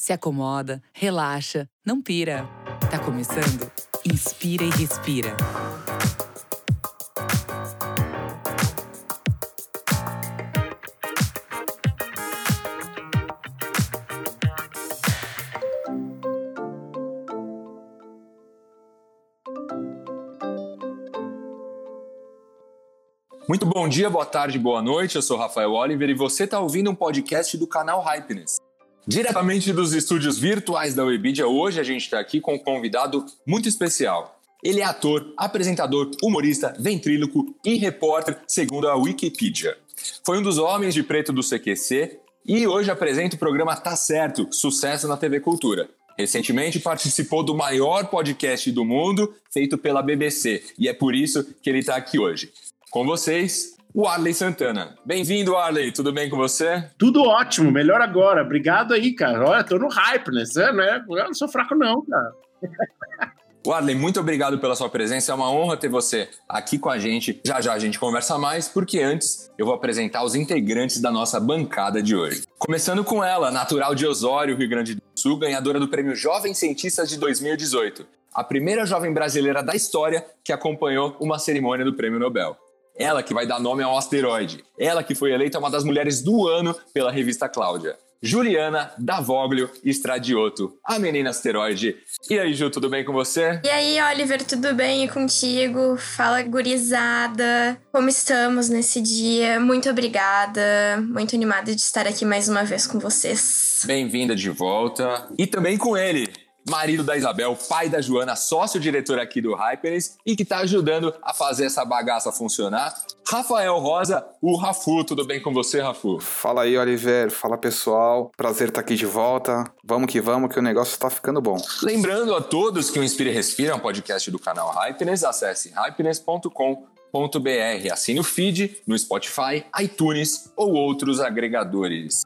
se acomoda, relaxa, não pira. Tá começando? Inspira e respira. Muito bom dia, boa tarde, boa noite. Eu sou Rafael Oliver e você está ouvindo um podcast do canal Hypeness. Diretamente dos estúdios virtuais da Webidia, hoje a gente está aqui com um convidado muito especial. Ele é ator, apresentador, humorista, ventríloco e repórter, segundo a Wikipedia. Foi um dos homens de preto do CQC e hoje apresenta o programa Tá Certo, sucesso na TV Cultura. Recentemente participou do maior podcast do mundo, feito pela BBC, e é por isso que ele está aqui hoje. Com vocês, o Arley Santana. Bem-vindo, Arley. Tudo bem com você? Tudo ótimo, melhor agora. Obrigado aí, cara. Olha, tô no hype, né? Você, né? Eu não sou fraco, não, cara. Arley, muito obrigado pela sua presença. É uma honra ter você aqui com a gente. Já já a gente conversa mais, porque antes eu vou apresentar os integrantes da nossa bancada de hoje. Começando com ela, natural de Osório, Rio Grande do Sul, ganhadora do Prêmio Jovem Cientistas de 2018. A primeira jovem brasileira da história que acompanhou uma cerimônia do Prêmio Nobel. Ela que vai dar nome ao asteroide. Ela que foi eleita uma das mulheres do ano pela revista Cláudia. Juliana Davoglio Estradioto, a menina asteroide. E aí, Ju, tudo bem com você? E aí, Oliver, tudo bem e contigo? Fala, gurizada. Como estamos nesse dia? Muito obrigada. Muito animada de estar aqui mais uma vez com vocês. Bem-vinda de volta. E também com ele, marido da Isabel, pai da Joana, sócio-diretor aqui do Hyperens e que está ajudando a fazer essa bagaça funcionar. Rafael Rosa, o Rafu. Tudo bem com você, Rafu? Fala aí, Oliver. Fala, pessoal. Prazer estar aqui de volta. Vamos que vamos, que o negócio está ficando bom. Lembrando a todos que o Inspire Respira é um podcast do canal Hypeness. Acesse hypeness.com Assine o feed no Spotify, iTunes ou outros agregadores.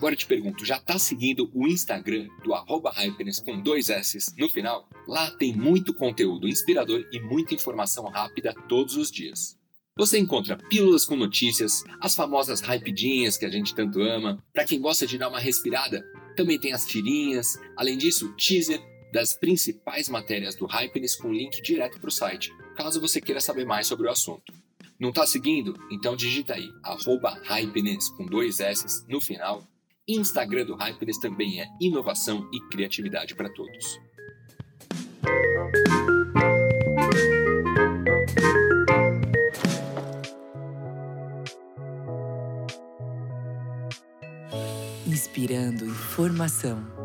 Agora eu te pergunto, já tá seguindo o Instagram do arroba Hypeness com dois S no final? Lá tem muito conteúdo inspirador e muita informação rápida todos os dias. Você encontra pílulas com notícias, as famosas hypedinhas que a gente tanto ama. Para quem gosta de dar uma respirada, também tem as tirinhas. Além disso, teaser das principais matérias do Hypeness com link direto para o site, caso você queira saber mais sobre o assunto. Não está seguindo? Então digita aí, arroba com dois S no final Instagram do Hypeness também é inovação e criatividade para todos. Inspirando informação.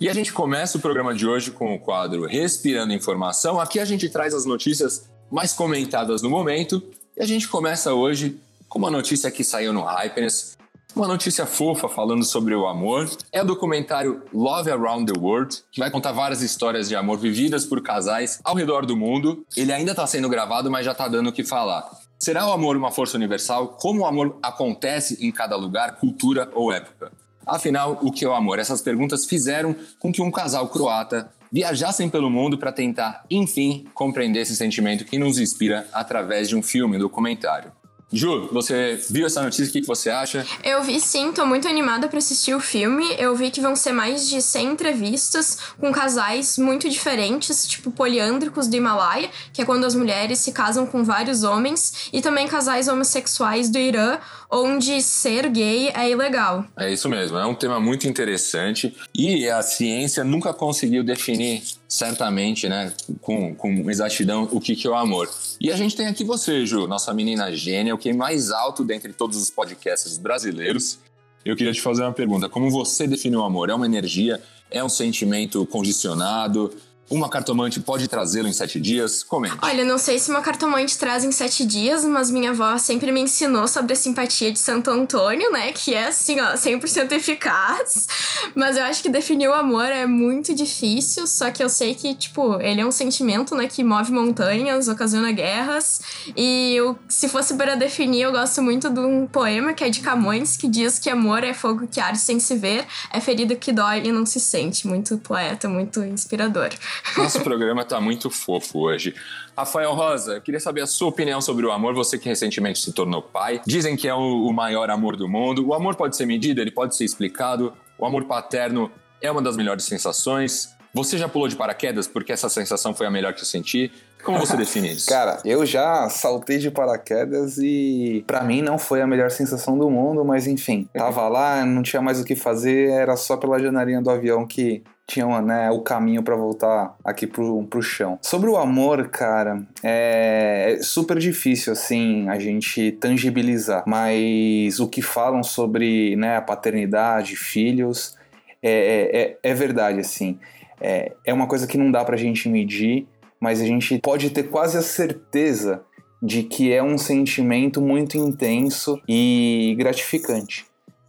E a gente começa o programa de hoje com o quadro Respirando Informação. Aqui a gente traz as notícias mais comentadas no momento. E a gente começa hoje com uma notícia que saiu no Hypeness, uma notícia fofa falando sobre o amor. É o documentário Love Around the World, que vai contar várias histórias de amor vividas por casais ao redor do mundo. Ele ainda está sendo gravado, mas já está dando o que falar. Será o amor uma força universal? Como o amor acontece em cada lugar, cultura ou época? Afinal, o que é o amor? Essas perguntas fizeram com que um casal croata viajassem pelo mundo para tentar, enfim, compreender esse sentimento que nos inspira através de um filme, um documentário. Ju, você viu essa notícia? O que você acha? Eu vi sim, tô muito animada para assistir o filme. Eu vi que vão ser mais de 100 entrevistas com casais muito diferentes, tipo poliândricos do Himalaia, que é quando as mulheres se casam com vários homens, e também casais homossexuais do Irã, onde ser gay é ilegal. É isso mesmo, é um tema muito interessante e a ciência nunca conseguiu definir certamente, né, com, com exatidão, o que, que é o amor. E a gente tem aqui você, Ju, nossa menina gênia, o que é mais alto dentre todos os podcasts brasileiros. Eu queria te fazer uma pergunta: como você define o amor? É uma energia? É um sentimento condicionado? Uma cartomante pode trazê-lo em sete dias? Comente. Olha, não sei se uma cartomante traz em sete dias, mas minha avó sempre me ensinou sobre a simpatia de Santo Antônio, né? Que é assim, ó, 100% eficaz. Mas eu acho que definir o amor é muito difícil, só que eu sei que, tipo, ele é um sentimento, né, que move montanhas, ocasiona guerras. E eu, se fosse para definir, eu gosto muito de um poema que é de Camões, que diz que amor é fogo que arde sem se ver, é ferida que dói e não se sente. Muito poeta, muito inspirador. Nosso programa tá muito fofo hoje. Rafael Rosa, eu queria saber a sua opinião sobre o amor. Você que recentemente se tornou pai. Dizem que é o maior amor do mundo. O amor pode ser medido, ele pode ser explicado. O amor paterno é uma das melhores sensações. Você já pulou de paraquedas porque essa sensação foi a melhor que eu senti? Como você define isso? Cara, eu já saltei de paraquedas e para mim não foi a melhor sensação do mundo, mas enfim, tava lá, não tinha mais o que fazer, era só pela janelinha do avião que tinha né, o caminho para voltar aqui pro, pro chão. Sobre o amor, cara, é, super difícil assim a gente tangibilizar, mas o que falam sobre né, a paternidade, filhos, é, é, é, é verdade assim. É, é uma coisa que não dá pra gente medir, mas a gente pode ter quase a certeza de que é um sentimento muito intenso e gratificante.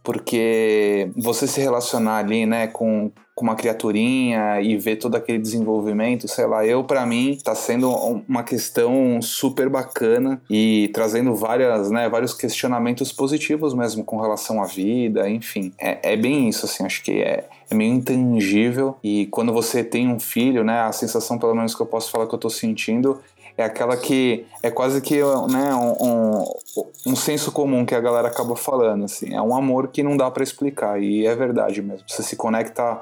Porque você se relacionar ali, né, com, com uma criaturinha e ver todo aquele desenvolvimento, sei lá, eu para mim tá sendo uma questão super bacana e trazendo várias, né, vários questionamentos positivos mesmo com relação à vida, enfim. É, é bem isso, assim, acho que é, é meio intangível e quando você tem um filho, né, a sensação pelo menos que eu posso falar que eu tô sentindo é aquela que é quase que né, um, um, um, senso comum que a galera acaba falando, assim, é um amor que não dá para explicar e é verdade mesmo. Você se conecta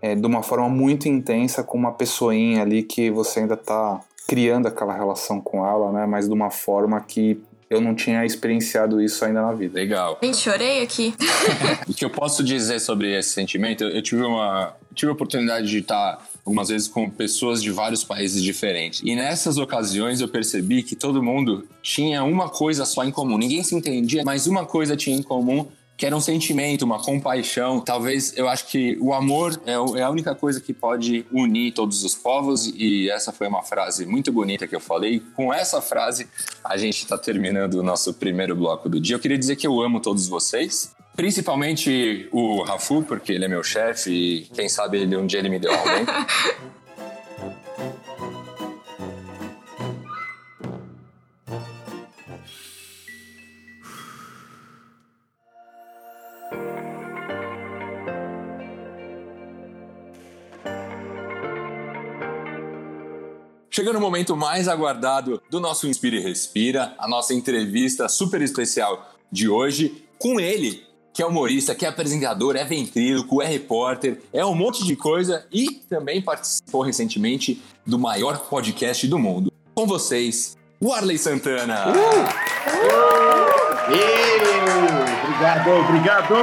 é, de uma forma muito intensa com uma pessoinha ali que você ainda tá criando aquela relação com ela, né, mas de uma forma que eu não tinha experienciado isso ainda na vida. Legal. Gente, chorei aqui. o que eu posso dizer sobre esse sentimento, eu tive uma tive a oportunidade de estar algumas vezes com pessoas de vários países diferentes. E nessas ocasiões eu percebi que todo mundo tinha uma coisa só em comum. Ninguém se entendia, mas uma coisa tinha em comum que era um sentimento, uma compaixão. Talvez eu acho que o amor é, é a única coisa que pode unir todos os povos, e essa foi uma frase muito bonita que eu falei. Com essa frase, a gente está terminando o nosso primeiro bloco do dia. Eu queria dizer que eu amo todos vocês. Principalmente o Rafu, porque ele é meu chefe e quem sabe ele, um dia ele me deu aumento. Chegando o momento mais aguardado do nosso Inspire e Respira, a nossa entrevista super especial de hoje, com ele, que é humorista, que é apresentador, é ventríloco, é repórter, é um monte de coisa e também participou recentemente do maior podcast do mundo. Com vocês, o Arley Santana. Uh! Uh! Obrigado, obrigado.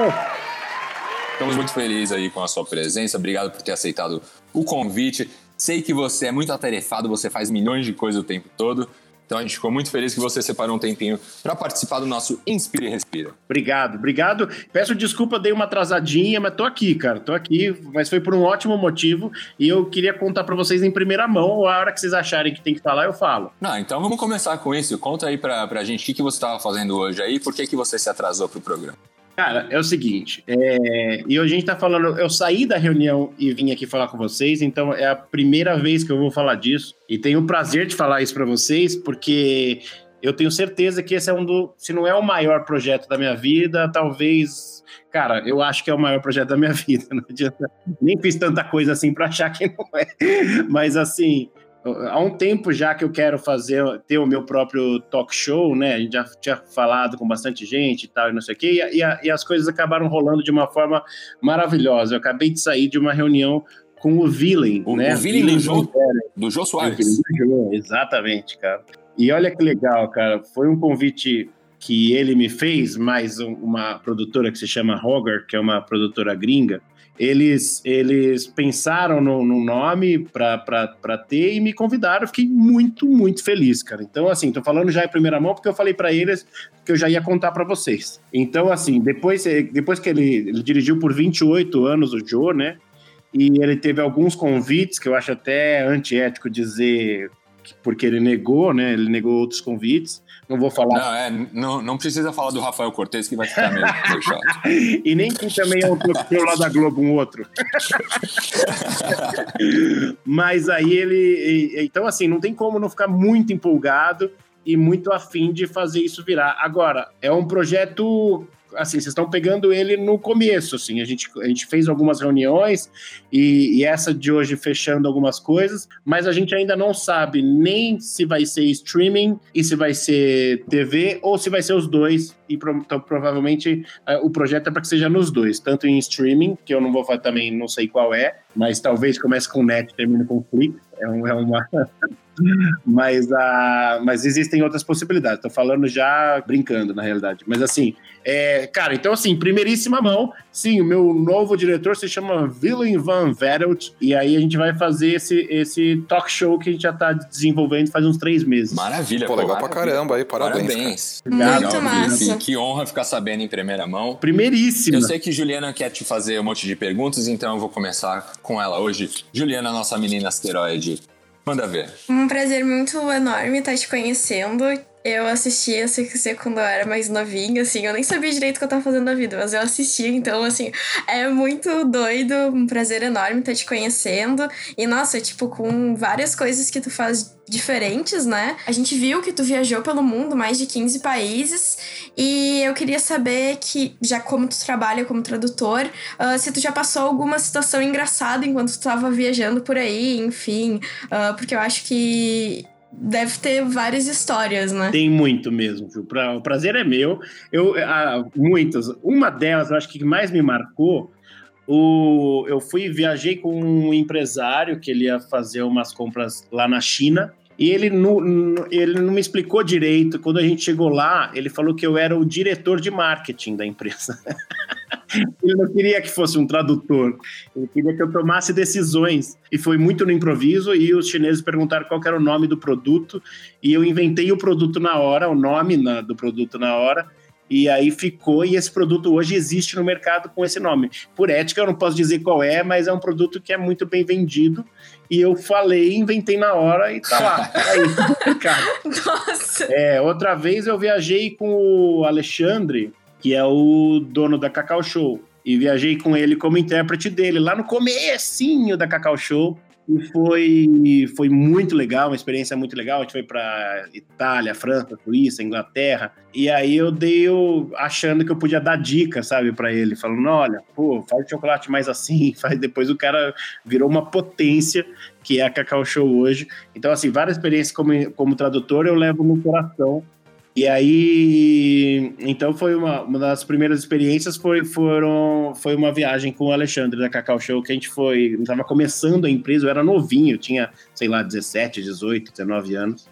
Estamos muito felizes aí com a sua presença. Obrigado por ter aceitado o convite. Sei que você é muito atarefado, você faz milhões de coisas o tempo todo. Então a gente ficou muito feliz que você separou um tempinho para participar do nosso Inspire e Respira. Obrigado, obrigado. Peço desculpa, dei uma atrasadinha, mas tô aqui, cara. Tô aqui, mas foi por um ótimo motivo e eu queria contar para vocês em primeira mão. A hora que vocês acharem que tem que falar, eu falo. Não, então vamos começar com isso. Conta aí pra, pra gente o que, que você estava fazendo hoje aí, por que, que você se atrasou pro programa. Cara, é o seguinte, é... e a gente tá falando, eu saí da reunião e vim aqui falar com vocês, então é a primeira vez que eu vou falar disso, e tenho o prazer de falar isso para vocês, porque eu tenho certeza que esse é um do, se não é o maior projeto da minha vida, talvez, cara, eu acho que é o maior projeto da minha vida, não adianta, nem fiz tanta coisa assim para achar que não é, mas assim, há um tempo já que eu quero fazer, ter o meu próprio talk show, né? A gente já tinha falado com bastante gente e tal, e não sei o quê, e, e, e as coisas acabaram rolando de uma forma maravilhosa. Eu acabei de sair de uma reunião com o Villain, o, né? O Villain do Jô, do Jô Soares. Exatamente, cara. E olha que legal, cara. Foi um convite que ele me fez, mais uma produtora que se chama Hogar, que é uma produtora gringa, eles, eles pensaram no, no nome para ter e me convidaram. Eu fiquei muito, muito feliz, cara. Então, assim, tô falando já em primeira mão porque eu falei para eles que eu já ia contar para vocês. Então, assim, depois, depois que ele, ele dirigiu por 28 anos o Joe, né? e ele teve alguns convites que eu acho até antiético dizer porque ele negou, né? Ele negou outros convites. Não vou falar. Não, é, não, não precisa falar do Rafael Cortez, que vai ficar meio, meio chato. e nem que também é outro lá da Globo, um outro. Mas aí ele. Então, assim, não tem como não ficar muito empolgado e muito afim de fazer isso virar. Agora, é um projeto assim, vocês estão pegando ele no começo, assim, a gente, a gente fez algumas reuniões e, e, essa de hoje fechando algumas coisas, mas a gente ainda não sabe nem se vai ser streaming e se vai ser TV ou se vai ser os dois e pro, então, provavelmente uh, o projeto é para que seja nos dois, tanto em streaming, que eu não vou falar também, não sei qual é, mas talvez comece com net termine com Flix, é, um, é uma mas, uh, mas existem outras possibilidades. Estou falando já brincando, na realidade. Mas assim, é, cara, então assim, primeiríssima mão, sim, o meu novo diretor se chama Willem van Vettelt, e aí a gente vai fazer esse, esse talk show que a gente já está desenvolvendo faz uns três meses. Maravilha, pô, legal maravilha. pra caramba aí, parabéns. Parabéns. Muito massa. Que, que honra ficar sabendo em primeira mão. Primeiríssima. Eu sei que Juliana quer te fazer um monte de perguntas, então eu vou começar com ela hoje. Juliana, nossa menina asteroide, Manda ver. Um prazer muito enorme estar te conhecendo. Eu assistia CQC quando eu era mais novinha, assim, eu nem sabia direito o que eu tava fazendo na vida, mas eu assistia, então, assim, é muito doido, um prazer enorme estar te conhecendo. E, nossa, tipo, com várias coisas que tu faz diferentes, né? A gente viu que tu viajou pelo mundo, mais de 15 países, e eu queria saber que, já como tu trabalha como tradutor, uh, se tu já passou alguma situação engraçada enquanto tu tava viajando por aí, enfim, uh, porque eu acho que deve ter várias histórias, né? Tem muito mesmo, viu? O prazer é meu. Eu, muitas. Uma delas, eu acho que mais me marcou. O, eu fui viajei com um empresário que ele ia fazer umas compras lá na China. E ele não, ele não me explicou direito. Quando a gente chegou lá, ele falou que eu era o diretor de marketing da empresa. Ele não queria que fosse um tradutor, ele queria que eu tomasse decisões. E foi muito no improviso. E os chineses perguntaram qual era o nome do produto, e eu inventei o produto na hora, o nome na, do produto na hora. E aí ficou, e esse produto hoje existe no mercado com esse nome. Por ética, eu não posso dizer qual é, mas é um produto que é muito bem vendido. E eu falei, inventei na hora e tá lá. Aí, cara. Nossa! É, outra vez eu viajei com o Alexandre, que é o dono da Cacau Show. E viajei com ele como intérprete dele, lá no comecinho da Cacau Show. E foi, foi muito legal, uma experiência muito legal. A gente foi para Itália, França, Suíça, Inglaterra. E aí eu dei o, achando que eu podia dar dica, sabe, para ele, falando: olha, pô, faz chocolate mais assim, faz. Depois o cara virou uma potência que é a Cacau Show hoje. Então, assim, várias experiências como, como tradutor eu levo no coração. E aí, então foi uma, uma das primeiras experiências foi, foram, foi uma viagem com o Alexandre da Cacau Show, que a gente foi, estava começando a empresa, eu era novinho, eu tinha, sei lá, 17, 18, 19 anos,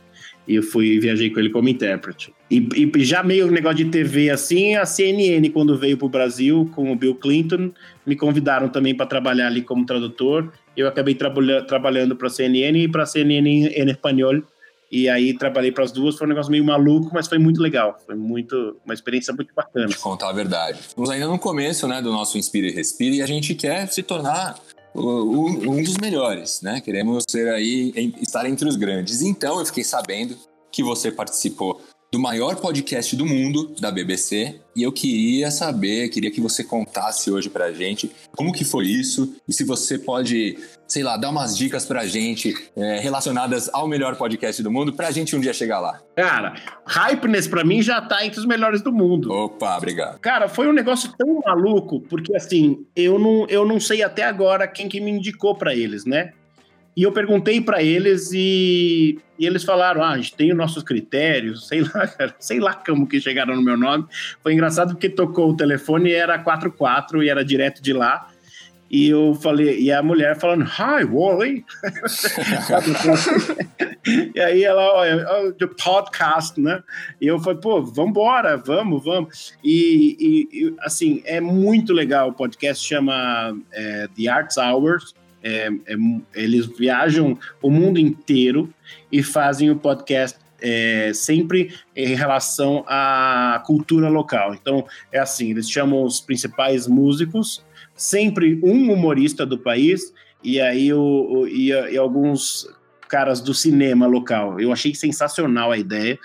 e eu fui viajei com ele como intérprete. E, e já meio negócio de TV assim, a CNN quando veio para o Brasil com o Bill Clinton, me convidaram também para trabalhar ali como tradutor. Eu acabei trabalha, trabalhando para a CNN e para a CNN em, em espanhol e aí trabalhei para as duas, foi um negócio meio maluco, mas foi muito legal. Foi muito uma experiência muito bacana. Vou contar a verdade. Estamos ainda no começo, né, do nosso Inspire e Respire e a gente quer se tornar um dos melhores, né? Queremos ser aí estar entre os grandes. Então eu fiquei sabendo que você participou do maior podcast do mundo, da BBC, e eu queria saber, queria que você contasse hoje pra gente como que foi isso, e se você pode, sei lá, dar umas dicas pra gente é, relacionadas ao melhor podcast do mundo, pra gente um dia chegar lá. Cara, Hypeness pra mim já tá entre os melhores do mundo. Opa, obrigado. Cara, foi um negócio tão maluco, porque assim, eu não, eu não sei até agora quem que me indicou para eles, né? E eu perguntei para eles e, e, eles falaram: ah, a gente tem os nossos critérios, sei lá, sei lá como que chegaram no meu nome. Foi engraçado porque tocou o telefone e era 44 e era direto de lá. E eu falei, e a mulher falando, hi, Wally. e aí ela, olha, the podcast, né? E eu falei, pô, vambora, vamos, vamos. E, e, e assim, é muito legal. O podcast chama é, The Arts Hours. É, é, eles viajam o mundo inteiro e fazem o podcast é, sempre em relação à cultura local. Então, é assim: eles chamam os principais músicos, sempre um humorista do país e aí o, o e, e alguns caras do cinema local. Eu achei sensacional a ideia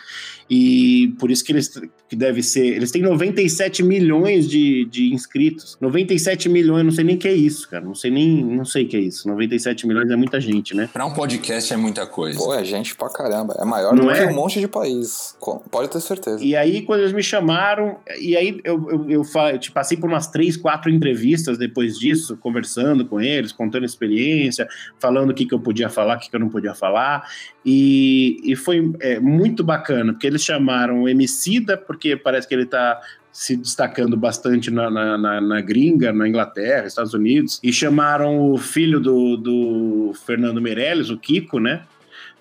e por isso que eles que deve ser. Eles têm 97 milhões de, de inscritos. 97 milhões, não sei nem o que é isso, cara. Não sei nem. Não sei o que é isso. 97 milhões é muita gente, né? Pra um podcast é muita coisa. Pô, é gente pra caramba. É maior não do é? que um monte de país. Pode ter certeza. E aí, quando eles me chamaram, e aí eu, eu, eu, eu te passei por umas três, quatro entrevistas depois disso, conversando com eles, contando experiência, falando o que, que eu podia falar, o que, que eu não podia falar. E, e foi é, muito bacana, porque eles chamaram o Emicida, porque parece que ele está se destacando bastante na, na, na, na, gringa, na Inglaterra, Estados Unidos, e chamaram o filho do, do Fernando Meirelles, o Kiko, né?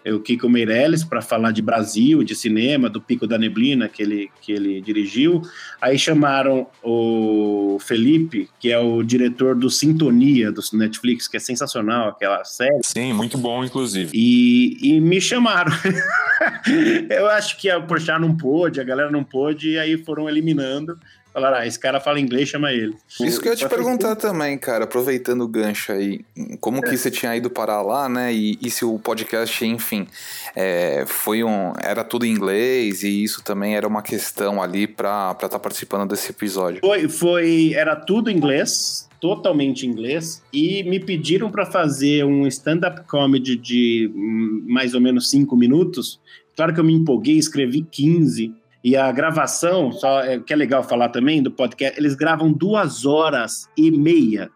É o Kiko Meirelles para falar de Brasil, de cinema, do Pico da Neblina que ele, que ele dirigiu. Aí chamaram o Felipe, que é o diretor do Sintonia, do Netflix, que é sensacional, aquela série. Sim, muito bom, inclusive. E, e me chamaram. Eu acho que a Porchat não pôde, a galera não pôde, e aí foram eliminando. Falaram, ah, esse cara fala inglês, chama ele. Isso que eu ia te perguntar também, cara, aproveitando o gancho aí, como que é. você tinha ido parar lá, né? E, e se o podcast, enfim, é, foi um. Era tudo em inglês e isso também era uma questão ali pra estar tá participando desse episódio. Foi, foi. Era tudo em inglês, totalmente em inglês e me pediram para fazer um stand-up comedy de hum, mais ou menos cinco minutos. Claro que eu me empolguei, escrevi 15 e a gravação, só é, que é legal falar também do podcast, eles gravam duas horas e meia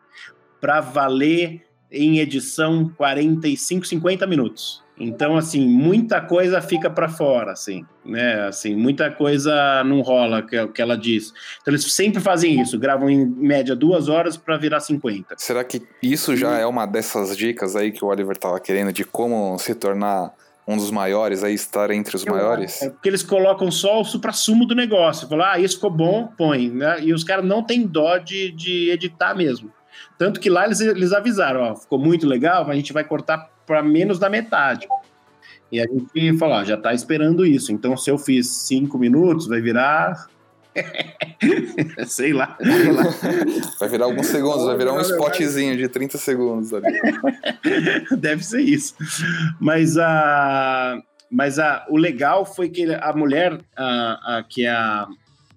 para valer em edição 45, 50 minutos. Então, assim, muita coisa fica para fora, assim, né? Assim, muita coisa não rola, que, que ela diz. Então, eles sempre fazem isso, gravam em média duas horas para virar 50. Será que isso já é uma dessas dicas aí que o Oliver tava querendo de como se tornar um dos maiores, aí estar entre os Eu maiores? É porque eles colocam só o supra-sumo do negócio. Falar, ah, isso ficou bom, põe. Né? E os caras não têm dó de, de editar mesmo. Tanto que lá eles, eles avisaram, ó, ficou muito legal, mas a gente vai cortar para menos da metade. E a gente falou, ó, já está esperando isso. Então, se eu fiz cinco minutos, vai virar sei lá, sei lá. Vai virar alguns segundos, vai virar um spotzinho de 30 segundos ali. Deve ser isso. Mas a. Mas a, o legal foi que a mulher, a, a, que é a,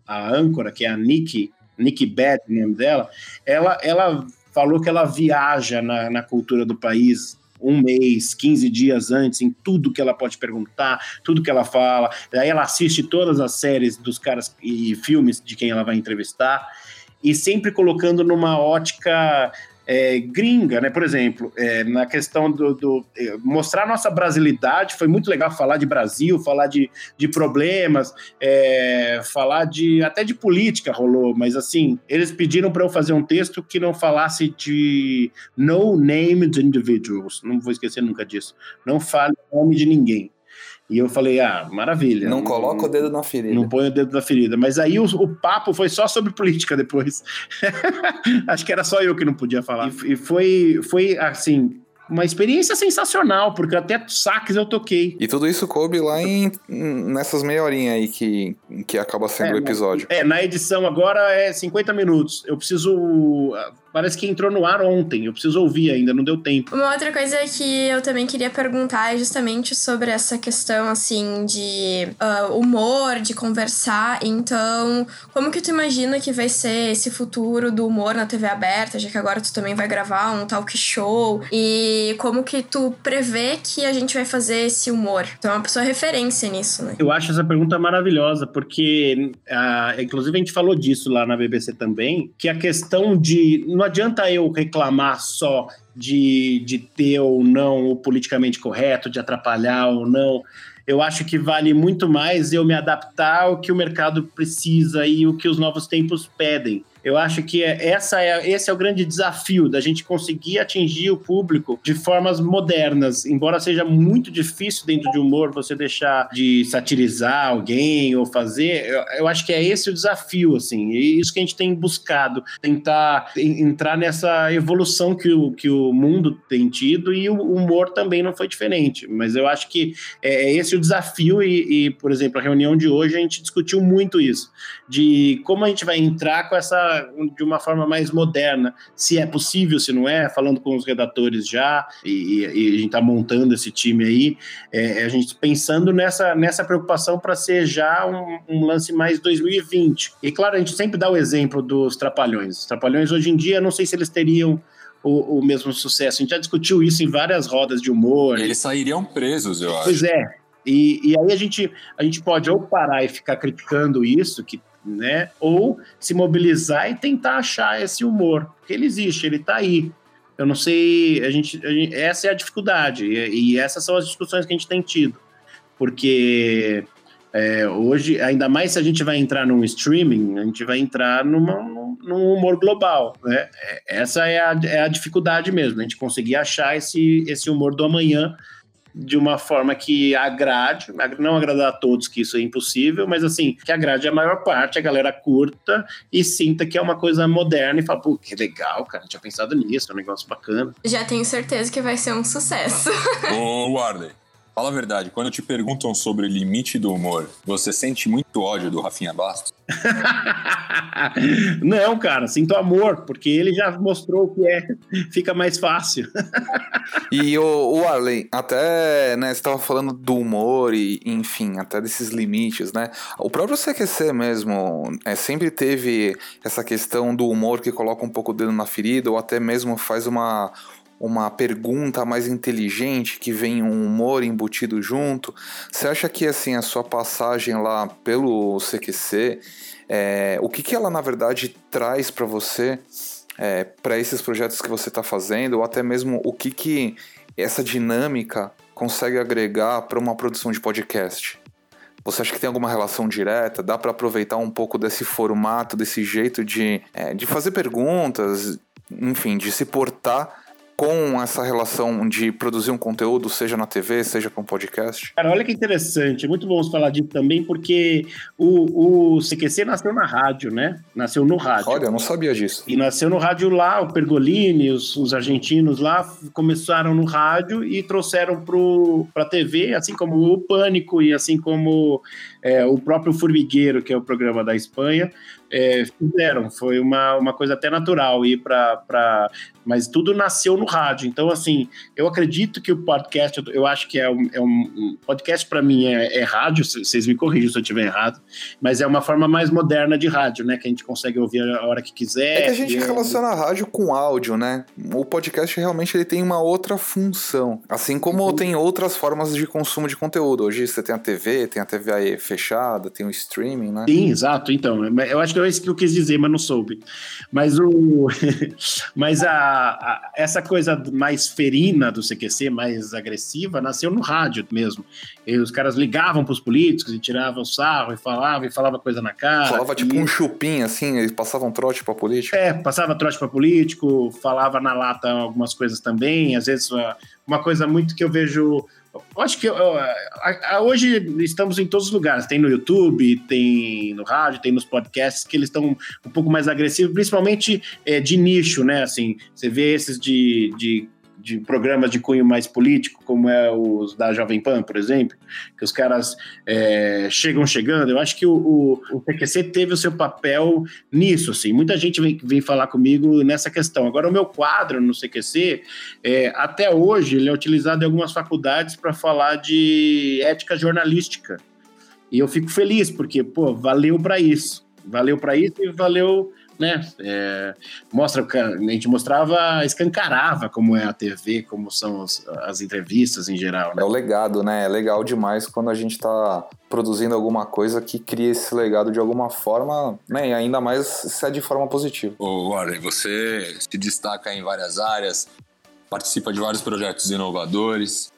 a âncora, que é a Nikki, Nikki Beth, o nome dela, ela, ela falou que ela viaja na, na cultura do país um mês, 15 dias antes, em tudo que ela pode perguntar, tudo que ela fala. Daí ela assiste todas as séries dos caras e filmes de quem ela vai entrevistar, e sempre colocando numa ótica é, gringa, né? Por exemplo, é, na questão do, do é, mostrar nossa brasilidade, foi muito legal falar de Brasil, falar de, de problemas, é, falar de até de política rolou, mas assim eles pediram para eu fazer um texto que não falasse de no named individuals, não vou esquecer nunca disso, não fale o nome de ninguém. E eu falei, ah, maravilha. Não, não coloca o dedo na ferida. Não põe o dedo na ferida. Mas aí o, o papo foi só sobre política depois. Acho que era só eu que não podia falar. E, e foi, foi, assim, uma experiência sensacional, porque até saques eu toquei. E tudo isso coube lá em nessas meia horinha aí que, que acaba sendo é, o episódio. É, na edição agora é 50 minutos. Eu preciso Parece que entrou no ar ontem, eu preciso ouvir ainda, não deu tempo. Uma outra coisa que eu também queria perguntar é justamente sobre essa questão, assim, de uh, humor, de conversar. Então, como que tu imagina que vai ser esse futuro do humor na TV aberta, já que agora tu também vai gravar um talk show? E como que tu prevê que a gente vai fazer esse humor? Tu é uma pessoa referência nisso, né? Eu acho essa pergunta maravilhosa, porque, uh, inclusive, a gente falou disso lá na BBC também, que a questão de não adianta eu reclamar só de, de ter ou não o politicamente correto, de atrapalhar ou não. Eu acho que vale muito mais eu me adaptar ao que o mercado precisa e o que os novos tempos pedem. Eu acho que é, essa é, esse é o grande desafio da gente conseguir atingir o público de formas modernas. Embora seja muito difícil dentro de humor você deixar de satirizar alguém ou fazer, eu, eu acho que é esse o desafio, assim. E isso que a gente tem buscado, tentar entrar nessa evolução que o, que o mundo tem tido e o humor também não foi diferente. Mas eu acho que é, é esse o desafio e, e, por exemplo, a reunião de hoje a gente discutiu muito isso, de como a gente vai entrar com essa de uma forma mais moderna, se é possível, se não é, falando com os redatores já e, e a gente está montando esse time aí, é, a gente pensando nessa, nessa preocupação para ser já um, um, lance mais 2020. E claro, a gente sempre dá o exemplo dos Trapalhões. Os Trapalhões hoje em dia, não sei se eles teriam o, o, mesmo sucesso. A gente já discutiu isso em várias rodas de humor. Eles sairiam presos, eu acho. Pois é. E, e aí a gente, a gente pode ou parar e ficar criticando isso, que, né, ou se mobilizar e tentar achar esse humor. Porque ele existe, ele está aí. Eu não sei, a gente, a gente, essa é a dificuldade, e, e essas são as discussões que a gente tem tido. Porque é, hoje, ainda mais se a gente vai entrar num streaming, a gente vai entrar numa, num humor global. Né? É, essa é a, é a dificuldade mesmo, a gente conseguir achar esse, esse humor do amanhã de uma forma que agrade, não agradar a todos, que isso é impossível, mas assim, que agrade a maior parte, a galera curta e sinta que é uma coisa moderna e fala, pô, que legal, cara, não tinha pensado nisso, é um negócio bacana. Já tenho certeza que vai ser um sucesso. Ô, Warley, Fala a verdade, quando te perguntam sobre o limite do humor, você sente muito ódio do Rafinha Bastos? Não, cara, sinto amor, porque ele já mostrou o que é, fica mais fácil. e o, o Arley, até, né, você estava falando do humor e, enfim, até desses limites, né? O próprio CQC mesmo é, sempre teve essa questão do humor que coloca um pouco o dedo na ferida ou até mesmo faz uma uma pergunta mais inteligente que vem um humor embutido junto. Você acha que assim a sua passagem lá pelo CQC, é, o que, que ela na verdade traz para você, é, para esses projetos que você está fazendo, ou até mesmo o que, que essa dinâmica consegue agregar para uma produção de podcast? Você acha que tem alguma relação direta? Dá para aproveitar um pouco desse formato, desse jeito de, é, de fazer perguntas, enfim, de se portar com essa relação de produzir um conteúdo, seja na TV, seja para um podcast? Cara, olha que interessante. É muito bom falar disso também, porque o, o CQC nasceu na rádio, né? Nasceu no rádio. Olha, eu não sabia disso. E nasceu no rádio lá, o Pergolini, os, os argentinos lá começaram no rádio e trouxeram para a TV, assim como o Pânico e assim como é, o próprio Formigueiro, que é o programa da Espanha, é, fizeram. Foi uma, uma coisa até natural ir para. Mas tudo nasceu no rádio. Então, assim, eu acredito que o podcast, eu acho que é um. É um podcast, para mim, é, é rádio, vocês me corrigem se eu estiver errado, mas é uma forma mais moderna de rádio, né? Que a gente consegue ouvir a hora que quiser. É que a gente relaciona a rádio com áudio, né? O podcast realmente ele tem uma outra função. Assim como uhum. tem outras formas de consumo de conteúdo. Hoje você tem a TV, tem a TV fechada, tem o streaming, né? Sim, exato. Então, eu acho que é isso que eu quis dizer, mas não soube. Mas o, mas a, a, essa coisa mais ferina do CQC, mais agressiva, nasceu no rádio mesmo. E os caras ligavam para os políticos e tiravam sarro e falavam e falava coisa na cara. Falava tipo e... um chupim, assim, eles passavam trote para político. É, passava trote para político, falava na lata algumas coisas também. Às vezes, uma coisa muito que eu vejo acho que hoje estamos em todos os lugares. Tem no YouTube, tem no rádio, tem nos podcasts que eles estão um pouco mais agressivos, principalmente é, de nicho, né? Assim, você vê esses de, de de programas de cunho mais político, como é os da Jovem Pan, por exemplo, que os caras é, chegam chegando. Eu acho que o, o, o, PQC teve o seu papel nisso, assim. Muita gente vem, vem falar comigo nessa questão. Agora, o meu quadro no CQC, é, até hoje, ele é utilizado em algumas faculdades para falar de ética jornalística. E eu fico feliz, porque, pô, valeu para isso. Valeu para isso e valeu né? É, mostra, a gente mostrava, escancarava como é a TV, como são as, as entrevistas em geral. Né? É o legado, né? É legal demais quando a gente está produzindo alguma coisa que cria esse legado de alguma forma, né? E ainda mais se é de forma positiva. Ô, Warren, você se destaca em várias áreas, participa de vários projetos inovadores.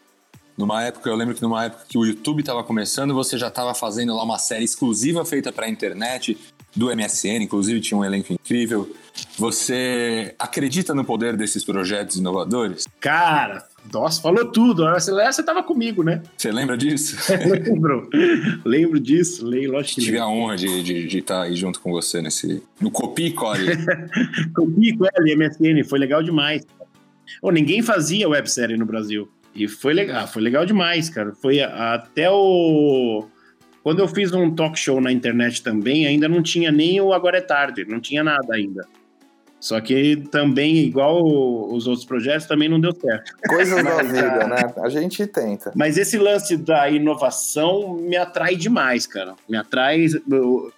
Numa época, eu lembro que numa época que o YouTube estava começando, você já estava fazendo lá uma série exclusiva feita para a internet do MSN, inclusive tinha um elenco incrível. Você acredita no poder desses projetos inovadores? Cara, nossa, falou tudo. Você estava comigo, né? Você lembra disso? lembro. lembro disso, leio, lógico que Tive a honra de, de, de, estar aí junto com você nesse. No Copi Core. Copi Core, MSN, foi legal demais. Oh, ninguém fazia websérie no Brasil. E foi legal, foi legal demais, cara. Foi até o. Quando eu fiz um talk show na internet também, ainda não tinha nem o Agora é Tarde, não tinha nada ainda. Só que também, igual os outros projetos, também não deu certo. Coisas da vida, né? A gente tenta. Mas esse lance da inovação me atrai demais, cara. Me atrai.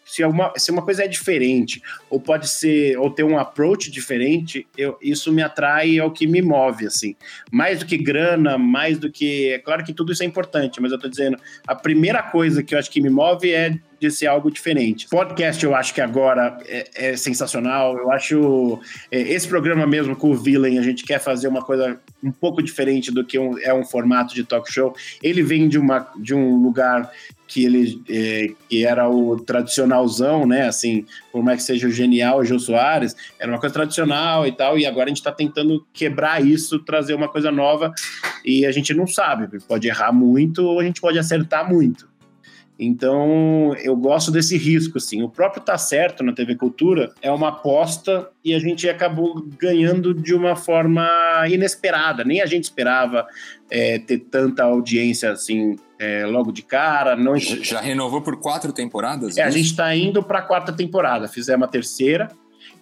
Se uma, se uma coisa é diferente, ou pode ser, ou ter um approach diferente, eu, isso me atrai, é o que me move, assim. Mais do que grana, mais do que. É claro que tudo isso é importante, mas eu tô dizendo, a primeira coisa que eu acho que me move é de ser algo diferente. Podcast eu acho que agora é, é sensacional. Eu acho é, esse programa mesmo com o Villain, a gente quer fazer uma coisa um pouco diferente do que um, é um formato de talk show. Ele vem de, uma, de um lugar que ele é, que era o tradicionalzão, né? Assim, por mais que seja o genial o Jô Soares, era uma coisa tradicional e tal, e agora a gente está tentando quebrar isso, trazer uma coisa nova, e a gente não sabe, pode errar muito ou a gente pode acertar muito. Então, eu gosto desse risco, assim. O próprio Tá Certo na TV Cultura é uma aposta e a gente acabou ganhando de uma forma inesperada. Nem a gente esperava é, ter tanta audiência, assim, é, logo de cara. Não... Já renovou por quatro temporadas? É, a gente está indo para a quarta temporada. Fizemos a terceira.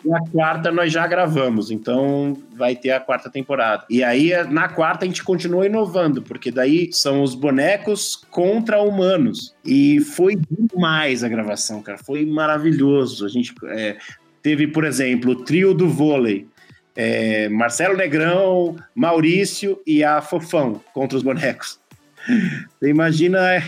E a quarta nós já gravamos, então vai ter a quarta temporada. E aí, na quarta, a gente continua inovando, porque daí são os bonecos contra humanos. E foi demais a gravação, cara. Foi maravilhoso. A gente é, teve, por exemplo, o trio do vôlei. É, Marcelo Negrão, Maurício e a Fofão contra os bonecos. Você imagina, é,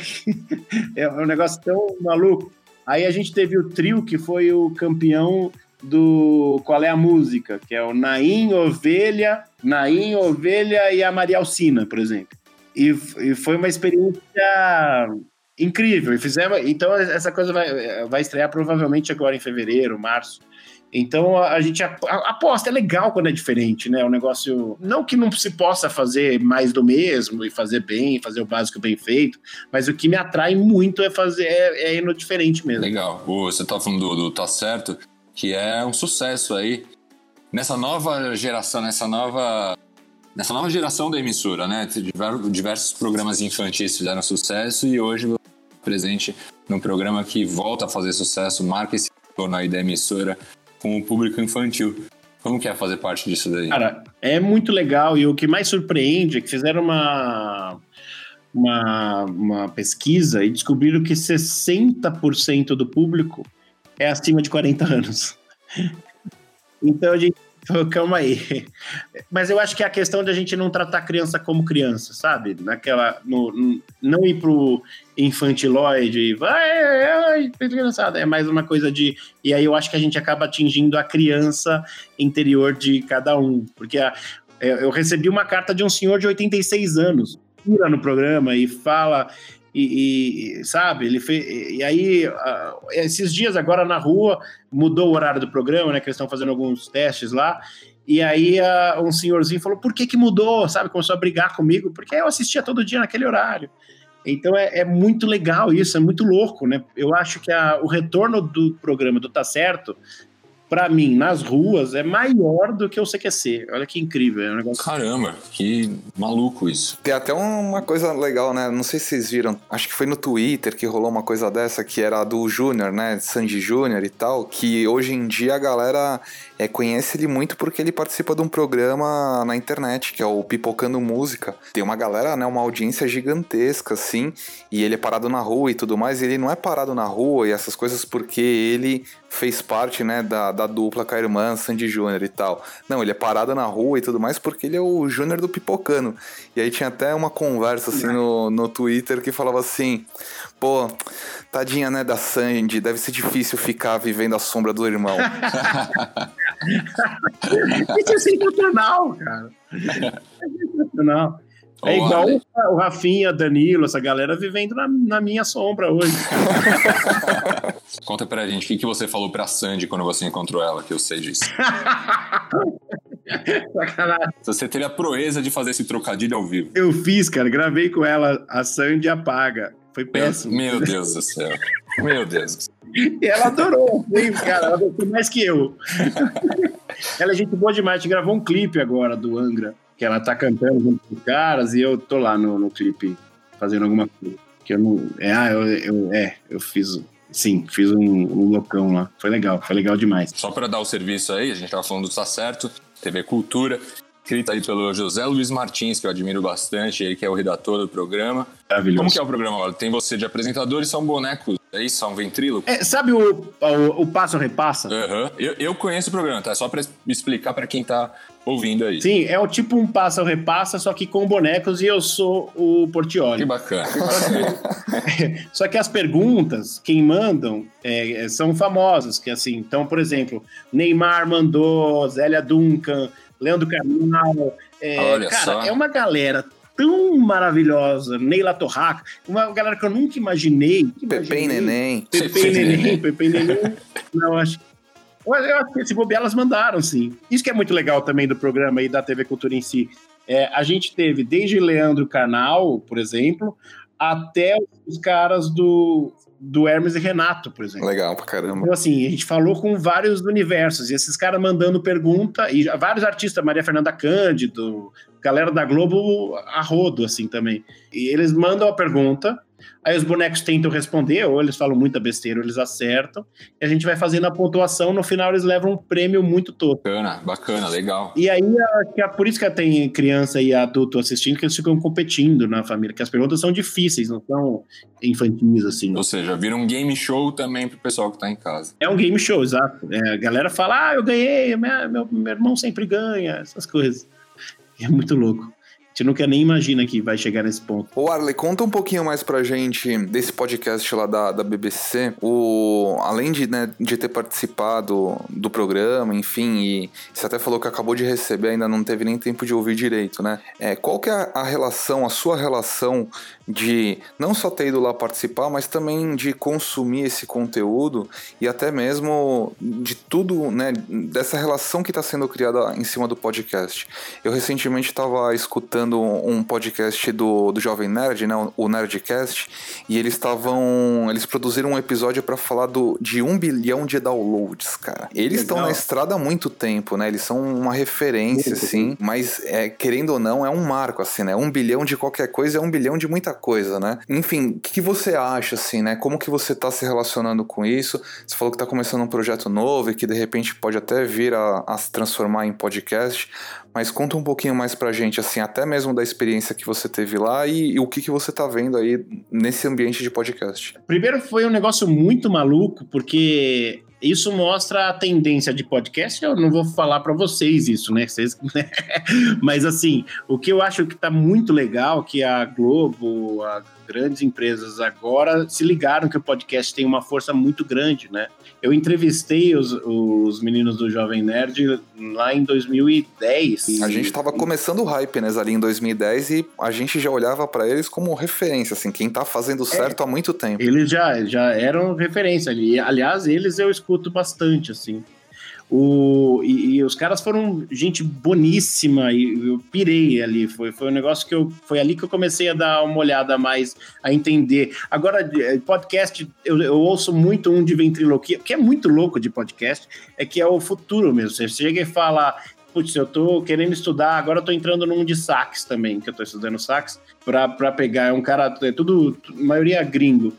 é um negócio tão maluco. Aí a gente teve o trio que foi o campeão do Qual é a Música, que é o Naim, Ovelha, Naim, Ovelha e a Maria Alcina, por exemplo. E, e foi uma experiência incrível. E fizemos, então essa coisa vai, vai estrear provavelmente agora em fevereiro, março. Então a, a gente aposta, é legal quando é diferente, né? O negócio. Não que não se possa fazer mais do mesmo e fazer bem, fazer o básico bem feito, mas o que me atrai muito é fazer é, é ir no diferente mesmo. Legal. Você tá falando do, do Tá Certo que é um sucesso aí nessa nova geração, nessa nova nessa nova geração da emissora, né? Diversos programas infantis fizeram sucesso e hoje presente num programa que volta a fazer sucesso, marca esse retorno aí da emissora com o público infantil. Como que é fazer parte disso daí? Cara, é muito legal e o que mais surpreende é que fizeram uma uma, uma pesquisa e descobriram que 60% do público é acima de 40 anos. Então a gente calma aí. Mas eu acho que é a questão de a gente não tratar a criança como criança, sabe? Naquela. No, no, não ir pro infantiloide e vai, criançada. É mais uma coisa de. E aí eu acho que a gente acaba atingindo a criança interior de cada um. Porque a, eu recebi uma carta de um senhor de 86 anos no programa e fala e, e, sabe, ele fez. E aí, uh, esses dias agora na rua, mudou o horário do programa, né? Que eles estão fazendo alguns testes lá. E aí uh, um senhorzinho falou: por que, que mudou? Sabe? Começou a brigar comigo, porque eu assistia todo dia naquele horário. Então é, é muito legal isso, é muito louco, né? Eu acho que a, o retorno do programa do Tá Certo para mim, nas ruas, é maior do que o CQC. Olha que incrível. É um negócio... Caramba, que maluco isso. Tem até uma coisa legal, né? Não sei se vocês viram, acho que foi no Twitter que rolou uma coisa dessa, que era do Júnior, né? Sandy Júnior e tal, que hoje em dia a galera é, conhece ele muito porque ele participa de um programa na internet, que é o Pipocando Música. Tem uma galera, né? Uma audiência gigantesca, assim, e ele é parado na rua e tudo mais. E ele não é parado na rua e essas coisas porque ele fez parte, né, da, da dupla com a irmã Sandy Júnior e tal. Não, ele é parado na rua e tudo mais porque ele é o Júnior do Pipocano. E aí tinha até uma conversa, assim, no, no Twitter que falava assim, pô, tadinha, né, da Sandy, deve ser difícil ficar vivendo a sombra do irmão. Isso é sensacional, cara. É sensacional. É igual o Rafinha, Danilo, essa galera vivendo na, na minha sombra hoje. Conta pra gente, o que, que você falou pra Sandy quando você encontrou ela, que eu sei disso. Sacanagem. Você teve a proeza de fazer esse trocadilho ao vivo. Eu fiz, cara. Gravei com ela, a Sandy apaga. Foi péssimo. Meu, Deus do céu. Meu Deus. E ela adorou, cara. Ela gostou mais que eu. ela é gente boa demais. A gente gravou um clipe agora do Angra que ela tá cantando junto com os caras e eu tô lá no, no clipe fazendo alguma coisa. Que eu não. É, ah, eu, eu, é, eu fiz. Sim, fiz um, um loucão lá. Foi legal, foi legal demais. Só para dar o serviço aí, a gente tava falando do Tá Certo, TV Cultura, escrita aí pelo José Luiz Martins, que eu admiro bastante, ele que é o redator do programa. Maravilhoso. Como que é o programa agora? Tem você de apresentador e são bonecos, é isso? São ventrílocos? É, sabe o, o, o Passo Repassa? Aham. Eu, eu conheço o programa, tá? Só pra explicar pra quem tá ouvindo aí. Sim, é o tipo um Passa ou Repassa, só que com bonecos e eu sou o Portioli. Que bacana. Só que as perguntas, quem mandam, é, são famosas, que assim, então, por exemplo, Neymar mandou, Zélia Duncan, Leandro Carnal, é, Olha cara, só. é uma galera tão maravilhosa, Neila Torraca, uma galera que eu nunca imaginei. Pepe e Neném. Pepe e Neném, Pepe e Neném. Não, acho eu acho que esse bobear elas mandaram, sim. Isso que é muito legal também do programa e da TV Cultura em si. É, a gente teve desde Leandro Carnal, por exemplo, até os caras do, do Hermes e Renato, por exemplo. Legal pra caramba. Então, assim, a gente falou com vários universos, e esses caras mandando pergunta, e vários artistas, Maria Fernanda Cândido, galera da Globo a rodo, assim, também. E eles mandam a pergunta, aí os bonecos tentam responder, ou eles falam muita besteira, ou eles acertam, e a gente vai fazendo a pontuação, no final eles levam um prêmio muito todo. Bacana, bacana, legal. E aí, acho que é por isso que tem criança e adulto assistindo, que eles ficam competindo na família, que as perguntas são difíceis, não são infantis, assim. Ou seja, vira um game show também pro pessoal que tá em casa. É um game show, exato. É, a galera fala, ah, eu ganhei, minha- meu, meu irmão sempre ganha, essas coisas. É muito louco. Gente nunca nem imagina que vai chegar nesse ponto. Ô Arley, conta um pouquinho mais pra gente desse podcast lá da, da BBC. O, além de, né, de ter participado do programa, enfim, e você até falou que acabou de receber, ainda não teve nem tempo de ouvir direito, né? É, qual que é a relação, a sua relação de não só ter ido lá participar, mas também de consumir esse conteúdo e até mesmo de tudo, né, dessa relação que está sendo criada em cima do podcast. Eu recentemente estava escutando um podcast do, do Jovem Nerd, né, o Nerdcast, e eles estavam, eles produziram um episódio para falar do, de um bilhão de downloads, cara. Eles estão na estrada há muito tempo, né? Eles são uma referência, assim, mas é, querendo ou não, é um marco, assim, né? Um bilhão de qualquer coisa é um bilhão de muita coisa, né? Enfim, o que, que você acha, assim, né? Como que você tá se relacionando com isso? Você falou que tá começando um projeto novo e que de repente pode até vir a, a se transformar em podcast, mas conta um pouquinho mais pra gente, assim, até mesmo da experiência que você teve lá e, e o que, que você tá vendo aí nesse ambiente de podcast. Primeiro foi um negócio muito maluco, porque isso mostra a tendência de podcast. Eu não vou falar para vocês isso, né? Vocês, Mas assim, o que eu acho que tá muito legal que a Globo, as grandes empresas agora se ligaram que o podcast tem uma força muito grande, né? Eu entrevistei os, os meninos do Jovem Nerd lá em 2010. A gente tava começando o hype, né, ali em 2010 e a gente já olhava pra eles como referência, assim, quem tá fazendo certo há muito tempo. Eles já, já eram referência ali. Aliás, eles eu escuto bastante, assim. O, e, e os caras foram gente boníssima e eu pirei ali. Foi, foi um negócio que eu. Foi ali que eu comecei a dar uma olhada mais, a entender. Agora, eh, podcast, eu, eu ouço muito um de ventriloquia, que é muito louco de podcast, é que é o futuro mesmo. Você chega e fala. Putz, eu tô querendo estudar, agora eu tô entrando num de sax também, que eu tô estudando sax, pra, pra pegar. É um cara, é tudo, maioria gringo.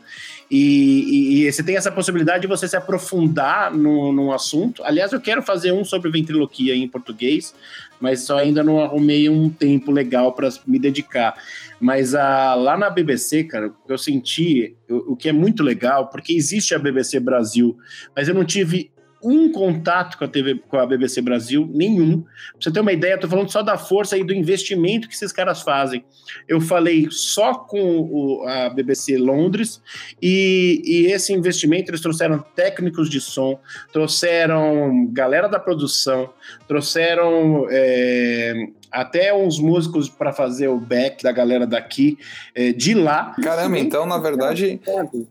E, e- e você tem essa possibilidade de você se aprofundar no, num assunto. Aliás, eu quero fazer um sobre ventriloquia em português, mas só ainda não arrumei um tempo legal para me dedicar. Mas ah, lá na BBC, cara, eu senti o, o que é muito legal, porque existe a BBC Brasil, mas eu não tive um contato com a TV, com a BBC Brasil, nenhum. Pra você ter uma ideia, tô falando só da força e do investimento que esses caras fazem. Eu falei só com o- a BBC Londres e, e esse investimento eles trouxeram técnicos de som, trouxeram galera da produção, trouxeram é, até uns músicos para fazer o back da galera daqui é, de lá. Caramba, então, na verdade,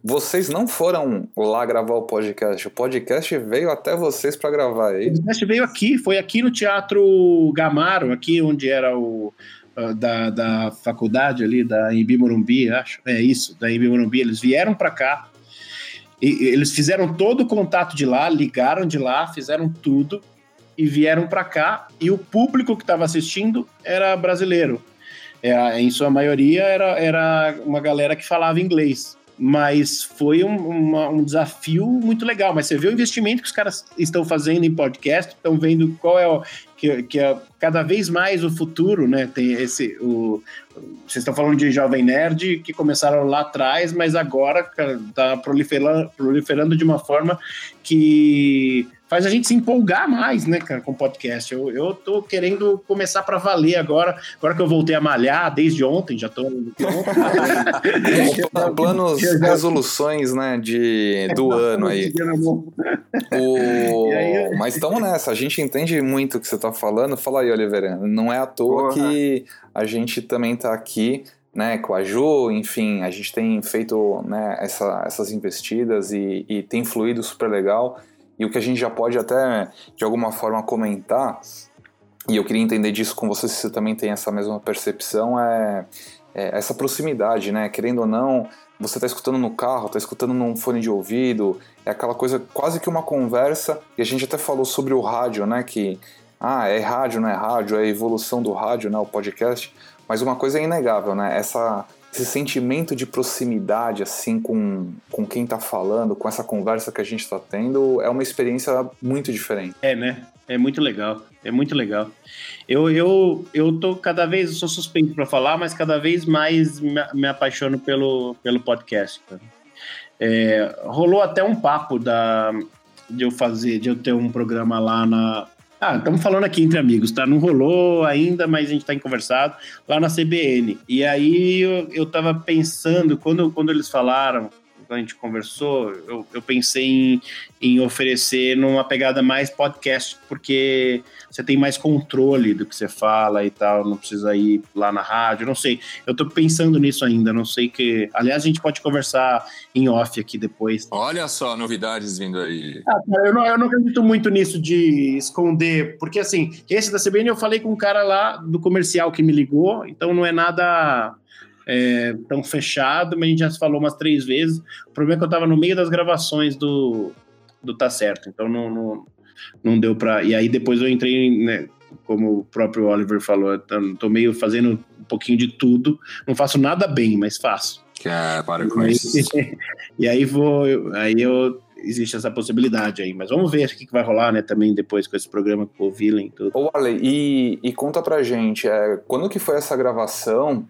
vocês não foram lá gravar o podcast. O podcast veio até vocês pra gravar, é O podcast veio aqui, foi aqui no Teatro Gamaro, aqui onde era o ah, da, da faculdade ali, da Embi Morumbi, acho. É isso, da Embi Morumbi. Eles vieram para cá, e eles fizeram todo o contato de lá, ligaram de lá, fizeram tudo. E vieram para cá e o público que estava assistindo era brasileiro. É, em sua maioria era, era uma galera que falava inglês mas foi um, uma, um, desafio muito legal. Mas você vê o investimento que os caras estão fazendo em podcast, estão vendo qual é o que, que é cada vez mais o futuro, né? Tem esse o vocês estão falando de jovem nerd que começaram lá atrás, mas agora está proliferando, proliferando de uma forma que faz a gente se empolgar mais, né, cara, com podcast. Eu, eu tô querendo começar para valer agora, agora que eu voltei a malhar desde ontem, já tô planos, resoluções, né, de do ano aí. O... Mas estamos nessa, a gente entende muito o que você tá falando. Fala aí, Oliveira, não é à toa Porra. que a gente também tá aqui né, com a Ju, enfim, a gente tem feito né, essa, essas investidas e, e tem fluído super legal. E o que a gente já pode até, de alguma forma, comentar, e eu queria entender disso com você, se você também tem essa mesma percepção, é, é essa proximidade, né? Querendo ou não, você está escutando no carro, está escutando num fone de ouvido, é aquela coisa quase que uma conversa, e a gente até falou sobre o rádio, né? Que, ah, é rádio, não é rádio, é a evolução do rádio, né? O podcast, mas uma coisa é inegável, né? Essa esse sentimento de proximidade assim com, com quem está falando, com essa conversa que a gente está tendo, é uma experiência muito diferente. É, né? É muito legal. É muito legal. Eu, eu, eu tô cada vez, eu sou suspeito para falar, mas cada vez mais me, me apaixono pelo, pelo podcast. É, rolou até um papo da, de eu fazer, de eu ter um programa lá na, ah, estamos falando aqui entre amigos, tá? Não rolou ainda, mas a gente tá em conversado lá na CBN. E aí eu, eu tava pensando, quando, quando eles falaram, quando a gente conversou, eu, eu pensei em, em oferecer numa pegada mais podcast, porque você tem mais controle do que você fala e tal, não precisa ir lá na rádio, não sei. Eu tô pensando nisso ainda, não sei que. Aliás, a gente pode conversar em off aqui depois. Olha só, novidades vindo aí. Ah, eu, não, eu não acredito muito nisso de esconder, porque assim, esse da CBN eu falei com um cara lá do comercial que me ligou, então não é nada. É, tão fechado, mas a gente já se falou umas três vezes. O problema é que eu tava no meio das gravações do, do Tá Certo, então não, não, não deu para. E aí depois eu entrei, né, como o próprio Oliver falou, tô meio fazendo um pouquinho de tudo. Não faço nada bem, mas faço. É, para com isso. e aí vou, aí eu existe essa possibilidade aí, mas vamos ver o que vai rolar, né, também depois com esse programa com o Villain tudo. Ô, Ale, e, e conta pra gente, é, quando que foi essa gravação?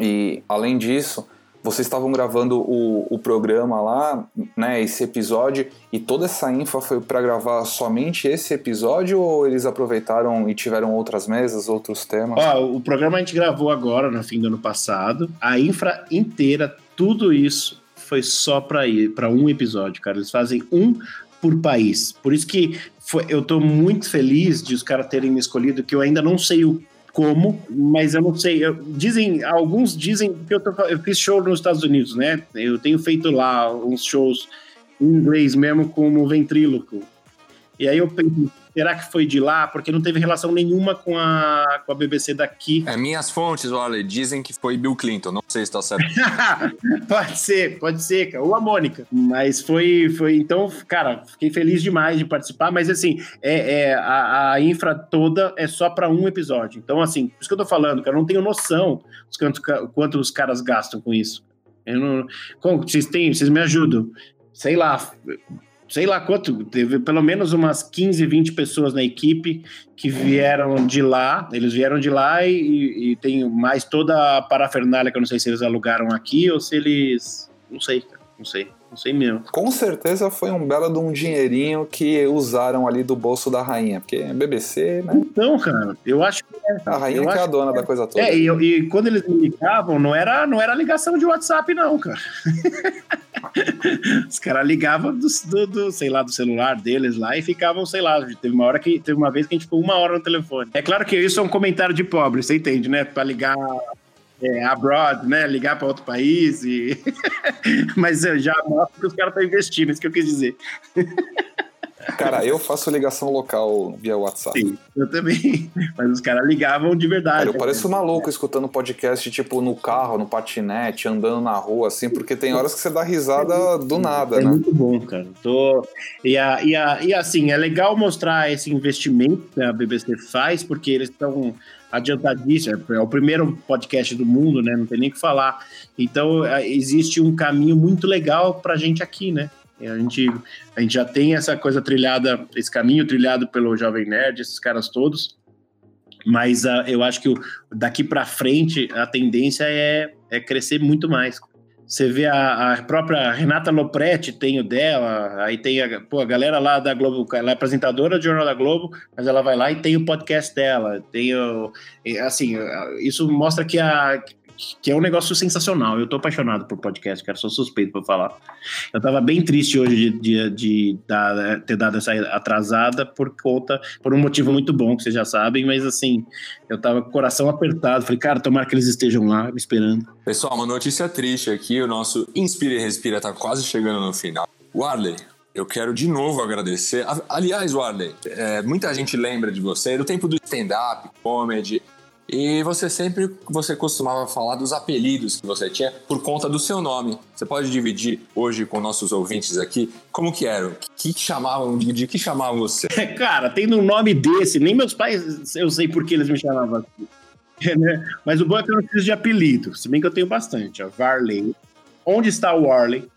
E além disso, vocês estavam gravando o, o programa lá, né, esse episódio, e toda essa infra foi para gravar somente esse episódio ou eles aproveitaram e tiveram outras mesas, outros temas? Ó, o programa a gente gravou agora, no fim do ano passado. A infra inteira, tudo isso foi só para ir para um episódio, cara. Eles fazem um por país. Por isso que foi, eu tô muito feliz de os caras terem me escolhido, que eu ainda não sei o como, mas eu não sei. Eu, dizem, alguns dizem que eu, tô, eu fiz show nos Estados Unidos, né? Eu tenho feito lá uns shows em inglês mesmo como ventríloco. E aí eu pensei, será que foi de lá? Porque não teve relação nenhuma com a, com a BBC daqui. É, minhas fontes, olha, dizem que foi Bill Clinton, não sei se está certo. pode ser, pode ser, cara. ou a Mônica. Mas foi, foi, então, cara, fiquei feliz demais de participar, mas assim, é, é a, a infra toda é só para um episódio. Então, assim, por isso que eu tô falando, cara, eu não tenho noção de quanto, quanto os caras gastam com isso. Eu não, como, vocês têm, vocês me ajudam. Sei lá, sei lá quanto, teve pelo menos umas 15, 20 pessoas na equipe que vieram de lá, eles vieram de lá e, e tem mais toda a parafernália que eu não sei se eles alugaram aqui ou se eles, não sei, não sei. Não sei mesmo. Com certeza foi um belo de um dinheirinho que usaram ali do bolso da rainha, porque é BBC, né? Então, cara, eu acho que é. A rainha que é a dona da coisa toda. É, e, e, quando eles me ligavam, não era, não era ligação de WhatsApp, não, cara. Os caras ligavam do, do, do, sei lá, do celular deles lá e ficavam, sei lá, teve uma hora que teve uma vez que a gente ficou uma hora no telefone. É claro que isso é um comentário de pobre, você entende, né? Pra ligar é, abroad, né? Ligar para outro país. E... Mas eu já mostro que os caras estão investindo, isso que eu quis dizer. Cara, eu faço ligação local via WhatsApp. Sim, eu também. Mas os caras ligavam de verdade. Cara, eu pareço maluco escutando podcast, tipo, no carro, no patinete, andando na rua, assim, porque tem horas que você dá risada do nada, É né? muito bom, cara. Tô... E, a, e, a, e assim, é legal mostrar esse investimento que a BBC faz, porque eles estão adiantadíssimos. É o primeiro podcast do mundo, né? Não tem nem o que falar. Então, é, existe um caminho muito legal pra gente aqui, né? A gente, a gente já tem essa coisa trilhada, esse caminho trilhado pelo Jovem Nerd, esses caras todos. Mas ah, eu acho que daqui pra frente a tendência é, é crescer muito mais. Você vê a, a própria Renata Lopretti, tem o dela, aí tem a, pô, a galera lá da Globo, ela é apresentadora do Jornal da Globo, mas ela vai lá e tem o podcast dela, tem o, assim, isso mostra que, a, que é um negócio sensacional. Eu tô apaixonado por podcast, cara, sou suspeito pra falar. Eu tava bem triste hoje de, de, de dar- ter dado essa atrasada por conta, por um motivo muito bom, que vocês já sabem, mas assim, eu tava com o coração apertado, falei, cara, tomara que eles estejam lá me esperando. Pessoal, uma notícia triste aqui, o nosso Inspira e Respira tá quase chegando no final. Warley, eu quero de novo agradecer. Aliás, Warley, é, muita gente lembra de você do tempo do stand-up, comedy, e você sempre você costumava falar dos apelidos que você tinha por conta do seu nome. Você pode dividir hoje com nossos ouvintes aqui como que eram, que, que chamavam, de, que chamavam você? Cara, tendo um nome desse, nem meus pais, eu sei por que eles me chamavam assim. né? Mas o bom é que eu não preciso de apelido, se bem que eu tenho bastante. Ó. Varley, Onde está o Warley?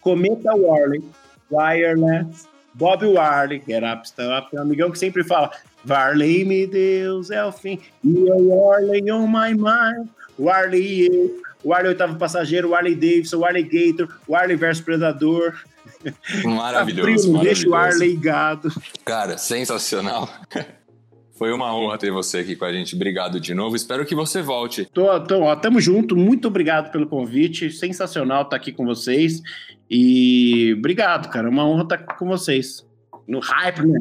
Cometa Warley, Wireless, Bob Warley, Up, Stand Up, tem um amigão que sempre fala Varley, me Deus, é o fim, e o Warley on my mind, Warley eu, Warley oitavo passageiro, Warley Davidson, Warley Gator, Warley versus Predador, Maravilhoso, Tá frio, não deixa o maravilhoso. Warley gado. Cara, sensacional. Foi uma honra ter você aqui com a gente. Obrigado de novo. Espero que você volte. Tô, tô, ó, tamo junto, muito obrigado pelo convite, sensacional estar aqui com vocês e obrigado, cara, uma honra estar com vocês. No hype, né?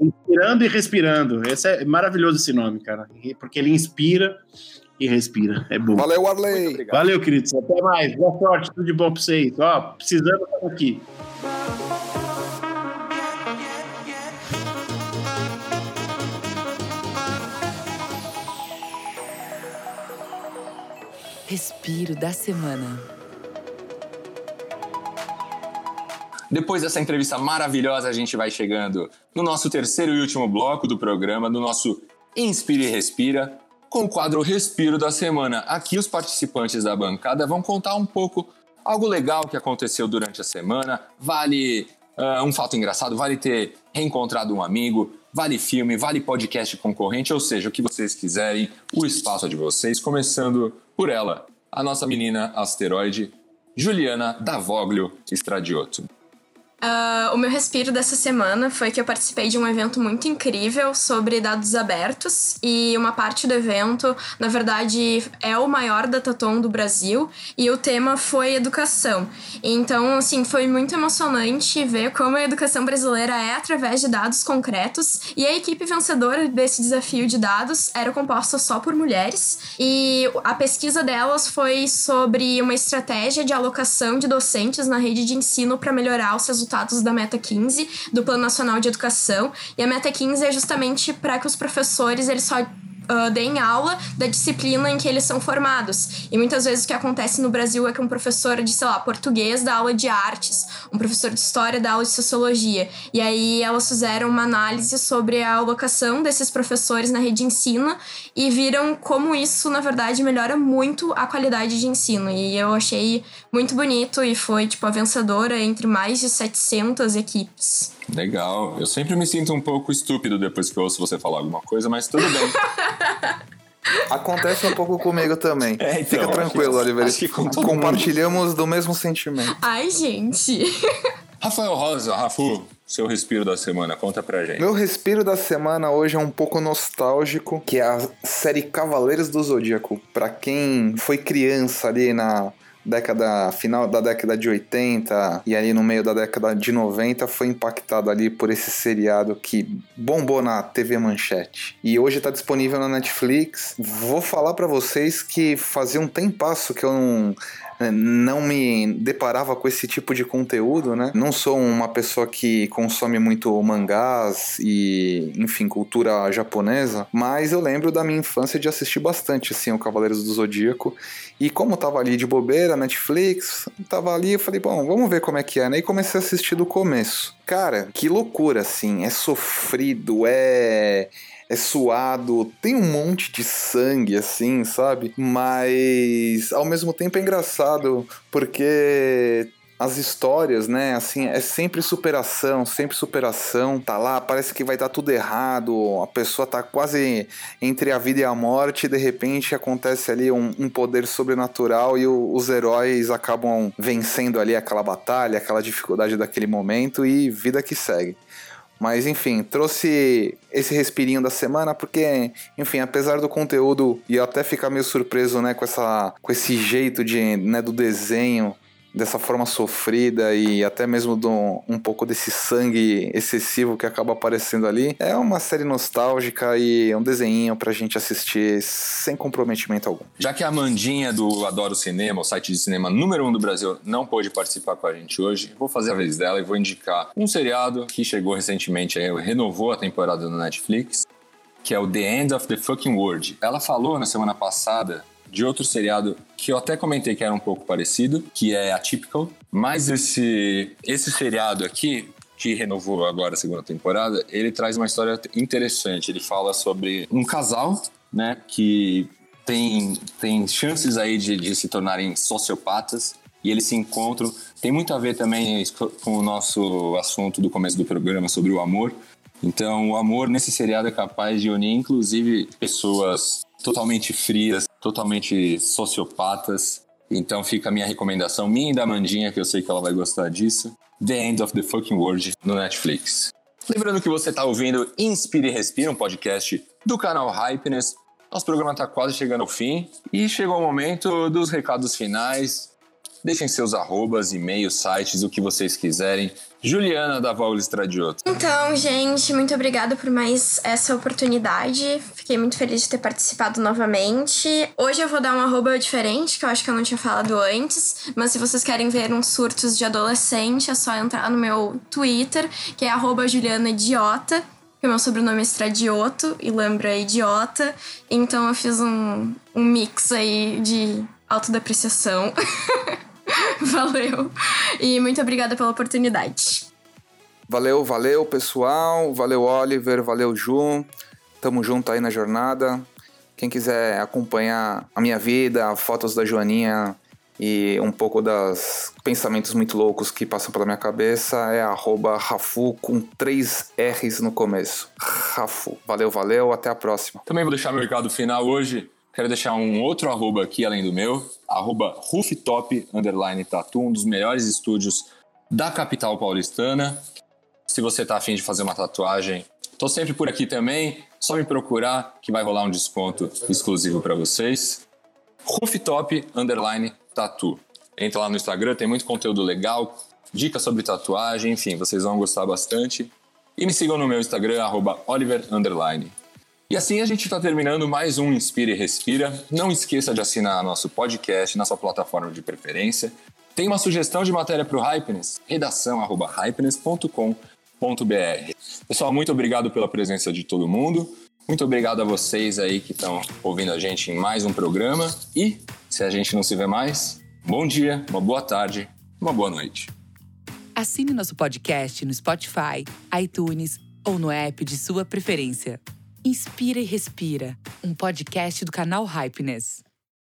Inspirando e respirando, esse é maravilhoso esse nome, cara, porque ele inspira e respira, é bom. Valeu, Arley! Valeu, queridos, até mais, boa sorte, tudo de bom pra vocês, ó, precisando, estamos aqui. Respiro da semana. Depois dessa entrevista maravilhosa, a gente vai chegando no nosso terceiro e último bloco do programa, no nosso Inspire e Respira, com o quadro Respiro da Semana. Aqui os participantes da bancada vão contar um pouco algo legal que aconteceu durante a semana. Vale ah, um fato engraçado, vale ter reencontrado um amigo, vale filme, vale podcast concorrente, ou seja, o que vocês quiserem, o espaço é de vocês, começando por ela, a nossa menina asteroide, Juliana Davoglio Stradioto. Ah, o meu respiro dessa semana foi que eu participei de um evento muito incrível sobre dados abertos e uma parte do evento, na verdade, é o maior datatom do Brasil e o tema foi educação. Então, assim, foi muito emocionante ver como a educação brasileira é através de dados concretos e a equipe vencedora desse desafio de dados era composta só por mulheres e a pesquisa delas foi sobre uma estratégia de alocação de docentes na rede de ensino para melhorar os resultados da Meta 15 do Plano Nacional de Educação. E a Meta 15 é justamente para que os professores eles só deem aula da disciplina em que eles são formados. E muitas vezes o que acontece no Brasil é que um professor de, sei lá, português dá aula de artes, um professor de história dá aula de sociologia. E aí elas fizeram uma análise sobre a alocação desses professores na rede de ensino e viram como isso, na verdade, melhora muito a qualidade de ensino. E eu achei muito bonito e foi, tipo, a vencedora entre mais de 700 equipes. Legal. Eu sempre me sinto um pouco estúpido depois que eu ouço você falar alguma coisa, mas tudo bem. Acontece um pouco comigo também. É, então, Fica tranquilo, Oliver. Compartilhamos do mesmo sentimento. Ai, gente! Rafael Rosa, Rafu, seu respiro da semana, conta pra gente. Meu respiro da semana hoje é um pouco nostálgico, que é a série Cavaleiros do Zodíaco. Pra quem foi criança ali na década final da década de 80 e ali no meio da década de 90 foi impactado ali por esse seriado que bombou na TV Manchete. E hoje tá disponível na Netflix. Vou falar pra vocês que fazia um tempasso que eu não não me deparava com esse tipo de conteúdo, né? Não sou uma pessoa que consome muito mangás e, enfim, cultura japonesa, mas eu lembro da minha infância de assistir bastante, assim, o Cavaleiros do Zodíaco. E como tava ali de bobeira, Netflix, tava ali, eu falei, bom, vamos ver como é que é, né? E comecei a assistir do começo. Cara, que loucura, assim, é sofrido, é é suado, tem um monte de sangue, assim, sabe? Mas ao mesmo tempo é engraçado, porque as histórias, né? Assim, é sempre superação, sempre superação. Tá lá, parece que vai dar tudo errado, a pessoa tá quase entre a vida e a morte, e de repente acontece ali um, um poder sobrenatural e o, os heróis acabam vencendo ali aquela batalha, aquela dificuldade daquele momento e vida que segue. Mas enfim, trouxe esse respirinho da semana porque, enfim, apesar do conteúdo e até ficar meio surpreso, né, com essa com esse jeito de, né, do desenho dessa forma sofrida e até mesmo do, um pouco desse sangue excessivo que acaba aparecendo ali. É uma série nostálgica e um desenho pra gente assistir sem comprometimento algum. Já que a Amandinha do Adoro Cinema, o site de cinema número um do Brasil, não pôde participar com a gente hoje, vou fazer a vez dela e vou indicar um seriado que chegou recentemente, renovou a temporada no Netflix, que é o The End of the Fucking World. Ela falou na semana passada de outro seriado que eu até comentei que era um pouco parecido, que é Atypical. Mas esse, esse seriado aqui, que renovou agora a segunda temporada, ele traz uma história interessante. Ele fala sobre um casal, né, que tem, tem chances aí de, de se tornarem sociopatas e eles se encontram. Tem muito a ver também com o nosso assunto do começo do programa sobre o amor. Então, o amor nesse seriado é capaz de unir, inclusive, pessoas totalmente frias, totalmente sociopatas. Então fica a minha recomendação, minha e da Mandinha, que eu sei que ela vai gostar disso. The End of the Fucking World no Netflix. Lembrando que você está ouvindo Inspire e Respira, um podcast do canal Hypeness. Nosso programa está quase chegando ao fim e chegou o momento dos recados finais. Deixem seus arrobas, e-mails, sites, o que vocês quiserem. Juliana da Vaul Estradioto. Então, gente, muito obrigada por mais essa oportunidade. Fiquei muito feliz de ter participado novamente. Hoje eu vou dar um arroba diferente, que eu acho que eu não tinha falado antes. Mas se vocês querem ver uns surtos de adolescente, é só entrar no meu Twitter, que é arroba Juliana Idiota que meu sobrenome é Estradioto e lembra é idiota. Então eu fiz um, um mix aí de autodepreciação. valeu. E muito obrigada pela oportunidade. Valeu, valeu, pessoal. Valeu, Oliver. Valeu, Ju. Tamo junto aí na jornada. Quem quiser acompanhar a minha vida, fotos da Joaninha e um pouco dos pensamentos muito loucos que passam pela minha cabeça é Rafu com três R's no começo. Rafu. Valeu, valeu. Até a próxima. Também vou deixar meu recado final hoje. Quero deixar um outro arroba aqui, além do meu, arroba rooftop, underline tatu, um dos melhores estúdios da capital paulistana. Se você está afim de fazer uma tatuagem, tô sempre por aqui também, só me procurar que vai rolar um desconto exclusivo para vocês. Rooftop, underline tatu. Entra lá no Instagram, tem muito conteúdo legal, dicas sobre tatuagem, enfim, vocês vão gostar bastante. E me sigam no meu Instagram, Oliver. E assim a gente está terminando mais um Inspira e Respira. Não esqueça de assinar nosso podcast na sua plataforma de preferência. Tem uma sugestão de matéria para o Hypeness? Redação arroba. Pessoal, muito obrigado pela presença de todo mundo. Muito obrigado a vocês aí que estão ouvindo a gente em mais um programa. E, se a gente não se vê mais, bom dia, uma boa tarde, uma boa noite. Assine nosso podcast no Spotify, iTunes ou no app de sua preferência. Inspira e Respira, um podcast do canal Hypeness.